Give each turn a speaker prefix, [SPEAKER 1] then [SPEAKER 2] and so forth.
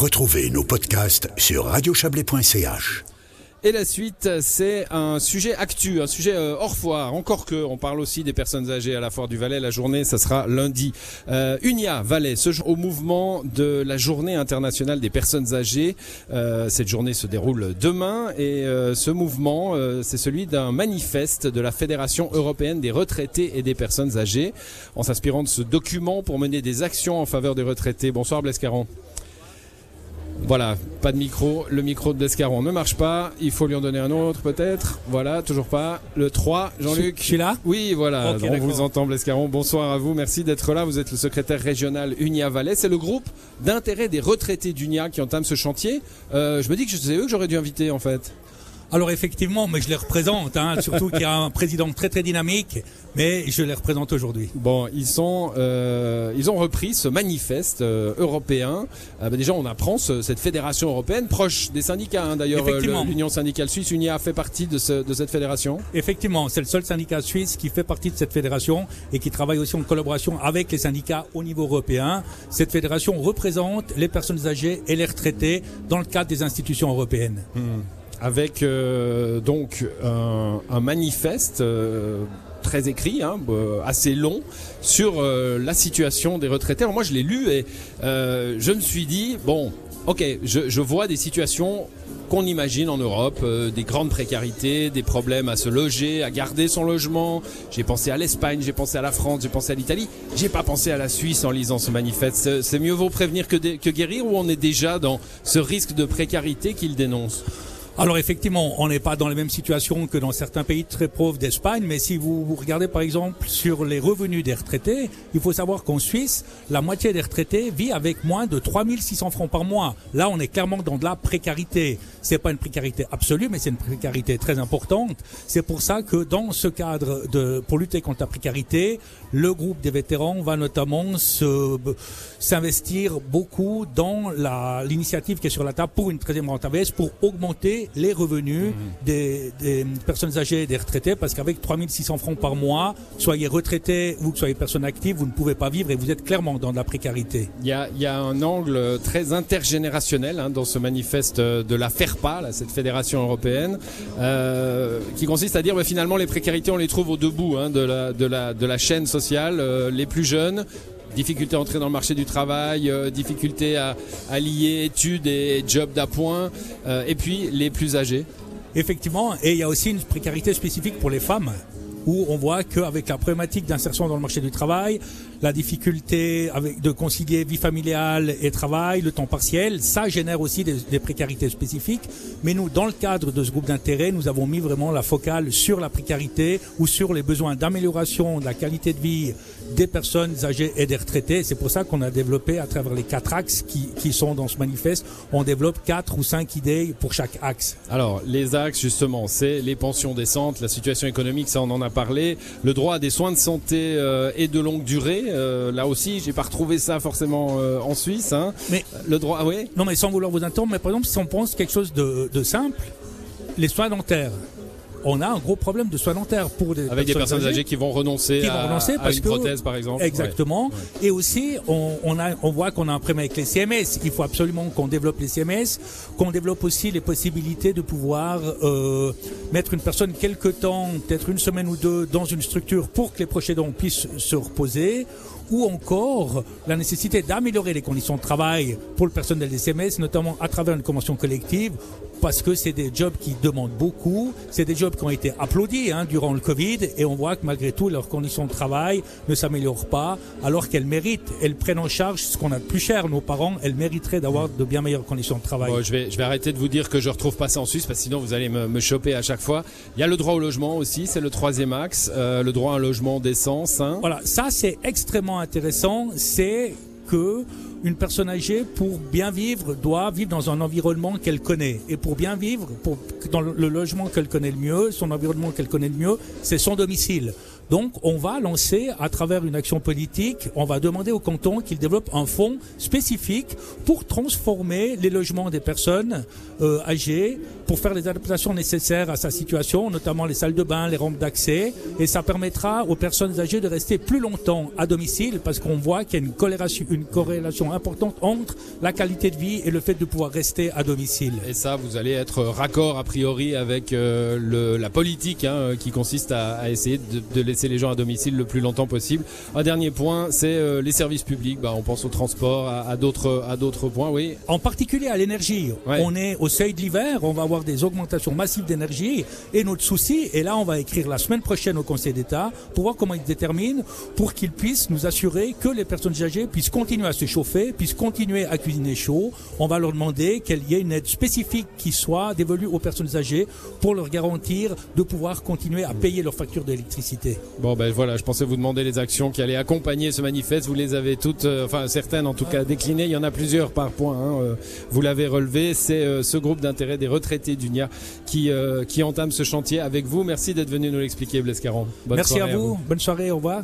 [SPEAKER 1] Retrouvez nos podcasts sur radiochablais.ch.
[SPEAKER 2] Et la suite, c'est un sujet actu, un sujet euh, hors foire. Encore que, on parle aussi des personnes âgées à la foire du Valais. La journée, ça sera lundi. Euh, Unia Valais, au mouvement de la Journée internationale des personnes âgées. Euh, cette journée se déroule demain et ce mouvement, c'est celui d'un manifeste de la Fédération européenne des retraités et des personnes âgées. En s'inspirant de ce document pour mener des actions en faveur des retraités. Bonsoir Blaise Caron. Voilà, pas de micro. Le micro de Descaron ne marche pas. Il faut lui en donner un autre, peut-être. Voilà, toujours pas. Le 3, Jean-Luc.
[SPEAKER 3] Je suis là?
[SPEAKER 2] Oui, voilà. On vous entend, Blescaron. Bonsoir à vous. Merci d'être là. Vous êtes le secrétaire régional Unia Valais. C'est le groupe d'intérêt des retraités d'Unia qui entame ce chantier. Euh, je me dis que c'est eux que j'aurais dû inviter, en fait.
[SPEAKER 3] Alors effectivement, mais je les représente, hein, surtout qu'il y a un président très très dynamique, mais je les représente aujourd'hui.
[SPEAKER 2] Bon, ils sont, euh, ils ont repris ce manifeste euh, européen. Euh, bah, déjà, on apprend ce- cette fédération européenne proche des syndicats. hein. D'ailleurs, euh, l'Union syndicale suisse, Unia, fait partie de, ce- de cette fédération.
[SPEAKER 3] Effectivement, c'est le seul syndicat suisse qui fait partie de cette fédération et qui travaille aussi en collaboration avec les syndicats au niveau européen. Cette fédération représente les personnes âgées et les retraités dans le cadre des institutions européennes.
[SPEAKER 2] Avec euh, donc un, un manifeste euh, très écrit, hein, euh, assez long, sur euh, la situation des retraités. Alors moi, je l'ai lu et euh, je me suis dit bon, ok, je, je vois des situations qu'on imagine en Europe, euh, des grandes précarités, des problèmes à se loger, à garder son logement. J'ai pensé à l'Espagne, j'ai pensé à la France, j'ai pensé à l'Italie. J'ai pas pensé à la Suisse en lisant ce manifeste. C'est- mieux vaut prévenir que, que guérir ou on est déjà dans ce risque de précarité qu'il dénonce?
[SPEAKER 3] Alors effectivement, on n'est pas dans les mêmes situations que dans certains pays très pauvres d'Espagne, mais si vous, vous regardez par exemple sur les revenus des retraités, il faut savoir qu'en Suisse, la moitié des retraités vit avec moins de 3600 francs par mois. Là, on est clairement dans de la précarité. C'est pas une précarité absolue, mais c'est une précarité très importante. C'est pour ça que dans ce cadre de, pour lutter contre la précarité, le groupe des vétérans va notamment se, s'investir beaucoup dans la, l'initiative qui est sur la table pour une 13e rente AVS pour augmenter les revenus des, personnes âgées et des retraités parce qu'avec 3600 francs par mois, soyez retraité ou que soyez personne active, vous ne pouvez pas vivre et vous êtes clairement dans de la précarité.
[SPEAKER 2] Il y a, un angle très intergénérationnel hein, dans ce manifeste de la FERPA, cette fédération européenne, euh, qui consiste à dire bah, finalement les précarités on les trouve au debout hein, de la chaîne sociale, euh, les plus jeunes. Difficulté à entrer dans le marché du travail, euh, difficulté à, lier études et jobs d'appoint, euh, et puis les plus âgés.
[SPEAKER 3] Effectivement, et il y a aussi une précarité spécifique pour les femmes où on voit qu'avec la problématique d'insertion dans le marché du travail, la difficulté de concilier vie familiale et travail, le temps partiel, ça génère aussi des, des précarités spécifiques. Mais nous, dans le cadre de ce groupe d'intérêt, nous avons mis vraiment la focale sur la précarité ou sur les besoins d'amélioration de la qualité de vie des personnes âgées et des retraités. C'est pour ça qu'on a développé à travers les quatre axes qui, qui sont dans ce manifeste, on développe quatre ou cinq idées pour chaque axe.
[SPEAKER 2] Alors, les axes, justement, c'est les pensions décentes, la situation économique, ça on en a parlé, le droit à des soins de santé euh, et de longue durée. euh, là aussi, j'ai pas retrouvé ça forcément euh, en Suisse. Hein.
[SPEAKER 3] Mais
[SPEAKER 2] Le droit, ah oui
[SPEAKER 3] Non, mais sans vouloir vous interrompre, mais par exemple, si on pense quelque chose de, de simple, les soins dentaires. On a un gros problème de soins dentaires pour des
[SPEAKER 2] Avec des personnes âgées qui vont renoncer
[SPEAKER 3] Qui vont
[SPEAKER 2] à, une
[SPEAKER 3] que-
[SPEAKER 2] prothèse, par exemple.
[SPEAKER 3] Exactement. Et aussi, on, on, a, on voit qu'on a un problème avec les CMS. Il faut absolument qu'on développe les CMS, qu'on développe aussi les possibilités de pouvoir euh, mettre une personne quelque temps, peut-être une semaine ou deux, dans une structure pour que les proches aidants puissent se reposer. Ou encore la nécessité d'améliorer les conditions de travail pour le personnel des CMS, notamment à travers une convention collective, parce que c'est des jobs qui demandent beaucoup, c'est des jobs qui ont été applaudis hein, durant le Covid, et on voit que malgré tout, leurs conditions de travail ne s'améliorent pas, alors qu'elles méritent, elles prennent en charge ce qu'on a de plus cher, nos parents, elles mériteraient d'avoir de bien meilleures conditions de travail.
[SPEAKER 2] Bon, je, vais, je vais arrêter de vous dire que je retrouve pas ça en Suisse, parce que sinon vous allez me, me choper à chaque fois. Il y a le droit au logement aussi, c'est le troisième axe, euh, le droit à un logement décent, sain.
[SPEAKER 3] Voilà, ça c'est extrêmement intéressant, c'est que une personne âgée, pour bien vivre, doit vivre dans un environnement qu'elle connaît. Et pour bien vivre, dans le, le logement qu'elle connaît le mieux, son environnement qu'elle connaît le mieux, c'est son domicile. Donc, on va lancer à travers une action politique, on va demander au canton qu'il développe un fonds spécifique pour transformer les logements des personnes euh, âgées, pour faire les adaptations nécessaires à sa situation, notamment les salles de bain, les rampes d'accès, et ça permettra aux personnes âgées de rester plus longtemps à domicile parce qu'on voit qu'il y a une corrélation, une corrélation importante entre la qualité de vie et le fait de pouvoir rester à domicile.
[SPEAKER 2] Et ça, vous allez être raccord a priori avec euh, le, la politique hein, qui consiste à, à essayer de, de, laisser les gens à domicile le plus longtemps possible. Un dernier point, c'est euh, les services publics. Bah, on pense au transport, à, à d'autres points, oui.
[SPEAKER 3] En particulier à l'énergie. Ouais. On est au seuil de l'hiver, on va avoir des augmentations massives d'énergie et notre souci, et là on va écrire la semaine prochaine au Conseil d'État pour voir comment ils déterminent, pour qu'ils puissent nous assurer que les personnes âgées puissent continuer à se chauffer, puissent continuer à cuisiner chaud. On va leur demander qu'il y ait une aide spécifique qui soit dévolue aux personnes âgées pour leur garantir de pouvoir continuer à payer leurs factures d'électricité.
[SPEAKER 2] Bon ben voilà, je pensais vous demander les actions qui allaient accompagner ce manifeste. Vous les avez toutes, euh, enfin certaines en tout cas déclinées. Il y en a plusieurs par point. Hein, euh, vous l'avez relevé. C'est euh, ce groupe d'intérêt des retraités d'UNIA qui qui entame ce chantier avec vous. Merci d'être venu nous l'expliquer, Blaise Caron.
[SPEAKER 3] Merci à vous. Vous. Bonne soirée. Au revoir.